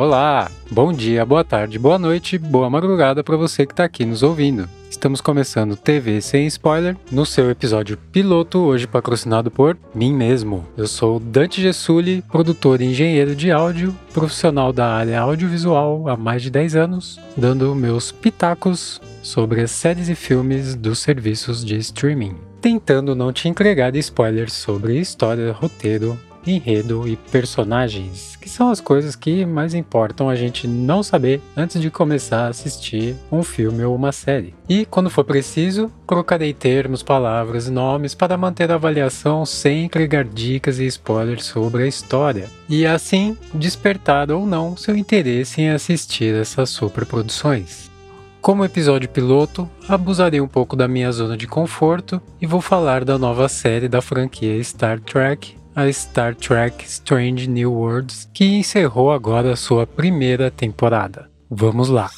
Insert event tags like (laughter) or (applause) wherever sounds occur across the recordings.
Olá, bom dia, boa tarde, boa noite, boa madrugada para você que está aqui nos ouvindo. Estamos começando TV sem spoiler no seu episódio piloto, hoje patrocinado por mim mesmo. Eu sou Dante Gessuli, produtor e engenheiro de áudio, profissional da área audiovisual há mais de 10 anos, dando meus pitacos sobre as séries e filmes dos serviços de streaming. Tentando não te entregar spoilers sobre história, roteiro, enredo e personagens, que são as coisas que mais importam a gente não saber antes de começar a assistir um filme ou uma série. E quando for preciso, colocarei termos, palavras e nomes para manter a avaliação sem entregar dicas e spoilers sobre a história, e assim despertar ou não seu interesse em assistir essas superproduções. Como episódio piloto, abusarei um pouco da minha zona de conforto e vou falar da nova série da franquia Star Trek, a Star Trek Strange New Worlds, que encerrou agora sua primeira temporada. Vamos lá!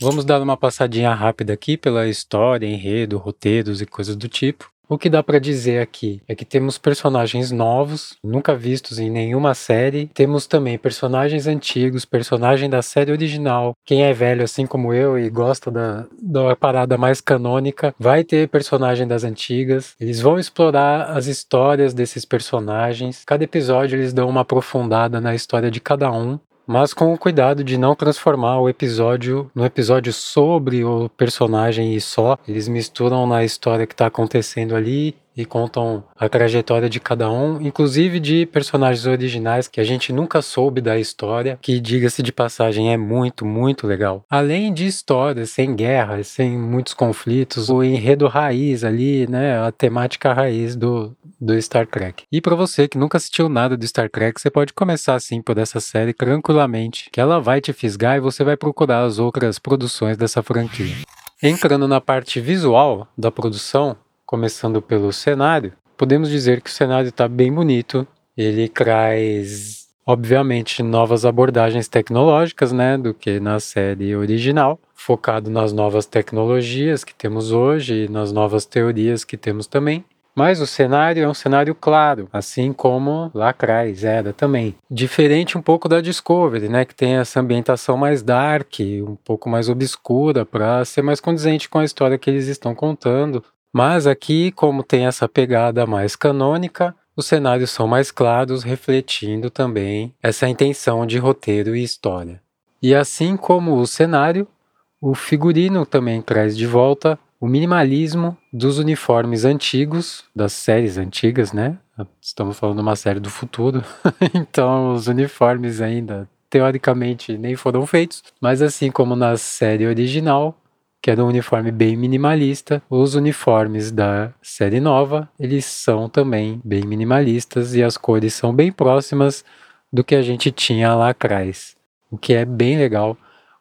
Vamos dar uma passadinha rápida aqui pela história, enredo, roteiros e coisas do tipo. O que dá para dizer aqui é que temos personagens novos, nunca vistos em nenhuma série. Temos também personagens antigos, personagem da série original. Quem é velho assim como eu e gosta da, da parada mais canônica, vai ter personagem das antigas. Eles vão explorar as histórias desses personagens. Cada episódio eles dão uma aprofundada na história de cada um mas com o cuidado de não transformar o episódio no episódio sobre o personagem e só. Eles misturam na história que está acontecendo ali e contam a trajetória de cada um, inclusive de personagens originais que a gente nunca soube da história, que diga-se de passagem é muito, muito legal. Além de histórias sem guerras, sem muitos conflitos, o enredo raiz ali, né, a temática raiz do, do Star Trek. E para você que nunca assistiu nada do Star Trek, você pode começar assim por essa série tranquilamente, que ela vai te fisgar e você vai procurar as outras produções dessa franquia. Entrando na parte visual da produção, começando pelo cenário, podemos dizer que o cenário está bem bonito. Ele traz, obviamente, novas abordagens tecnológicas, né, do que na série original, focado nas novas tecnologias que temos hoje e nas novas teorias que temos também. Mas o cenário é um cenário claro, assim como lá atrás era também. Diferente um pouco da Discovery, né, que tem essa ambientação mais dark, um pouco mais obscura, para ser mais condizente com a história que eles estão contando. Mas aqui, como tem essa pegada mais canônica, os cenários são mais claros, refletindo também essa intenção de roteiro e história. E assim como o cenário, o figurino também traz de volta o minimalismo dos uniformes antigos, das séries antigas, né? Estamos falando de uma série do futuro, (laughs) então os uniformes ainda teoricamente nem foram feitos, mas assim como na série original, que era um uniforme bem minimalista. Os uniformes da série nova, eles são também bem minimalistas e as cores são bem próximas do que a gente tinha lá atrás. O que é bem legal,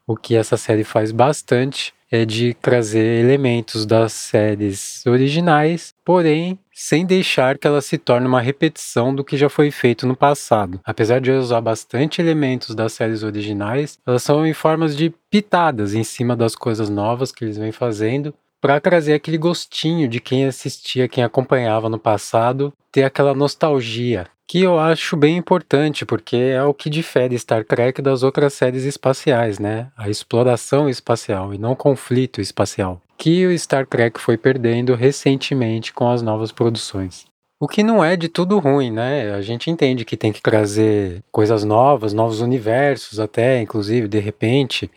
o que essa série faz bastante é de trazer elementos das séries originais, porém sem deixar que ela se torne uma repetição do que já foi feito no passado. Apesar de usar bastante elementos das séries originais, elas são em formas de pitadas em cima das coisas novas que eles vêm fazendo, para trazer aquele gostinho de quem assistia, quem acompanhava no passado, ter aquela nostalgia, que eu acho bem importante, porque é o que difere Star Trek das outras séries espaciais, né? A exploração espacial e não conflito espacial, que o Star Trek foi perdendo recentemente com as novas produções. O que não é de tudo ruim, né? A gente entende que tem que trazer coisas novas, novos universos, até, inclusive, de repente,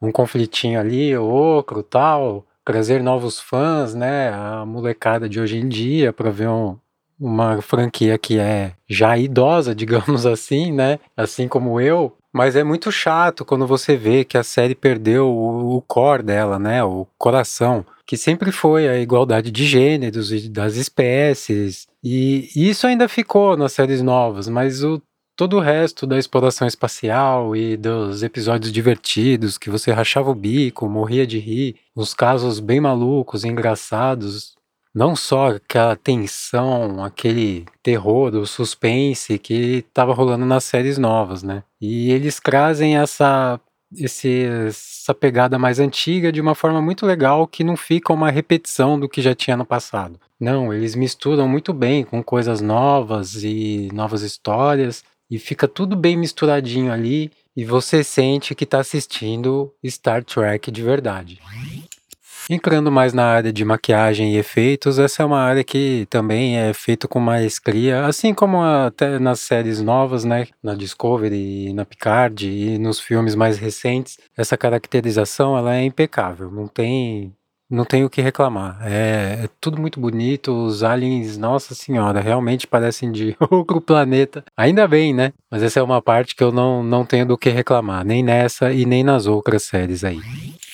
um conflitinho ali, outro, tal, trazer novos fãs, né? A molecada de hoje em dia para ver um, uma franquia que é já idosa, (laughs) digamos assim, né? Assim como eu. Mas é muito chato quando você vê que a série perdeu o, o core dela, né? O coração, que sempre foi a igualdade de gêneros e das espécies. E, e isso ainda ficou nas séries novas, mas o todo o resto da exploração espacial e dos episódios divertidos que você rachava o bico, morria de rir, os casos bem malucos, engraçados, não só aquela tensão, aquele terror, o suspense que estava rolando nas séries novas, né? E eles trazem essa esse, essa pegada mais antiga de uma forma muito legal que não fica uma repetição do que já tinha no passado. Não, eles misturam muito bem com coisas novas e novas histórias. E fica tudo bem misturadinho ali e você sente que está assistindo Star Trek de verdade. Entrando mais na área de maquiagem e efeitos, essa é uma área que também é feita com maestria, assim como até nas séries novas, né, na Discovery, na Picard e nos filmes mais recentes, essa caracterização ela é impecável, não tem não tenho o que reclamar. É, é, tudo muito bonito. Os aliens, nossa senhora, realmente parecem de (laughs) outro planeta. Ainda bem, né? Mas essa é uma parte que eu não, não tenho do que reclamar, nem nessa e nem nas outras séries aí.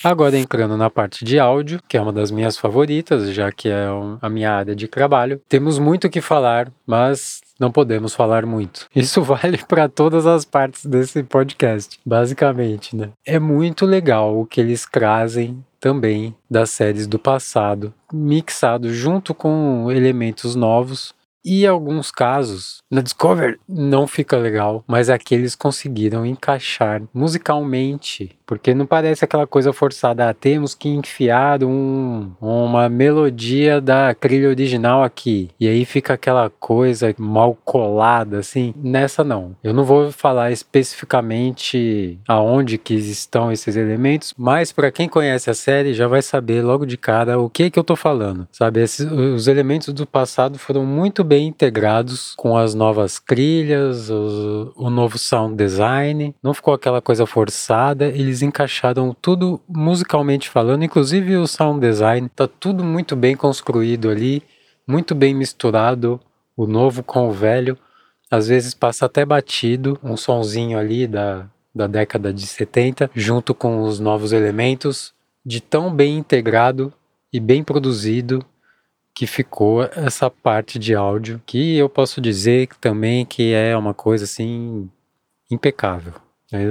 Agora entrando na parte de áudio, que é uma das minhas favoritas, já que é a minha área de trabalho, temos muito o que falar, mas não podemos falar muito. (laughs) Isso vale para todas as partes desse podcast, basicamente, né? É muito legal o que eles trazem também das séries do passado, mixado junto com elementos novos e alguns casos, na Discover não fica legal, mas aqui eles conseguiram encaixar musicalmente porque não parece aquela coisa forçada, ah, temos que enfiar um, uma melodia da trilha original aqui. E aí fica aquela coisa mal colada, assim. Nessa não. Eu não vou falar especificamente aonde que estão esses elementos, mas para quem conhece a série já vai saber logo de cara o que que eu tô falando. Sabe, esses, os elementos do passado foram muito bem integrados com as novas trilhas, o, o novo sound design. Não ficou aquela coisa forçada. Eles eles encaixaram tudo musicalmente falando, inclusive o sound design, tá tudo muito bem construído ali, muito bem misturado, o novo com o velho. Às vezes passa até batido, um sonzinho ali da, da década de 70, junto com os novos elementos, de tão bem integrado e bem produzido que ficou essa parte de áudio, que eu posso dizer também que é uma coisa assim impecável.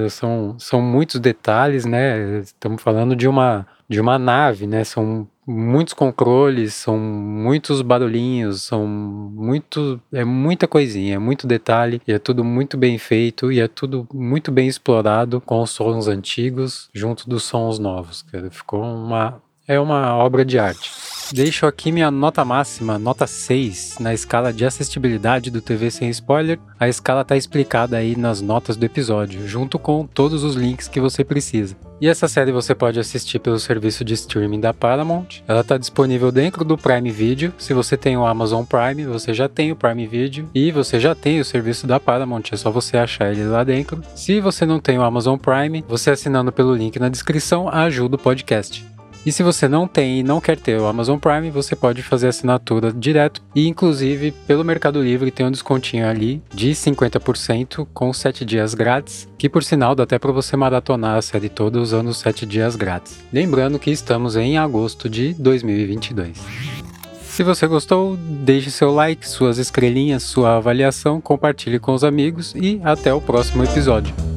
São, são muitos detalhes, né? Estamos falando de uma, de uma nave, né? São muitos controles, são muitos barulhinhos, são muito, é muita coisinha, é muito detalhe e é tudo muito bem feito e é tudo muito bem explorado com os sons antigos junto dos sons novos. Ficou uma é uma obra de arte. Deixo aqui minha nota máxima, nota 6, na escala de assistibilidade do TV Sem Spoiler. A escala está explicada aí nas notas do episódio, junto com todos os links que você precisa. E essa série você pode assistir pelo serviço de streaming da Paramount. Ela está disponível dentro do Prime Video. Se você tem o Amazon Prime, você já tem o Prime Video e você já tem o serviço da Paramount. É só você achar ele lá dentro. Se você não tem o Amazon Prime, você assinando pelo link na descrição ajuda o podcast. E se você não tem e não quer ter o Amazon Prime, você pode fazer assinatura direto e inclusive pelo Mercado Livre tem um descontinho ali de 50% com 7 dias grátis, que por sinal dá até para você maratonar a série toda usando os 7 dias grátis. Lembrando que estamos em agosto de 2022. Se você gostou, deixe seu like, suas estrelinhas, sua avaliação, compartilhe com os amigos e até o próximo episódio.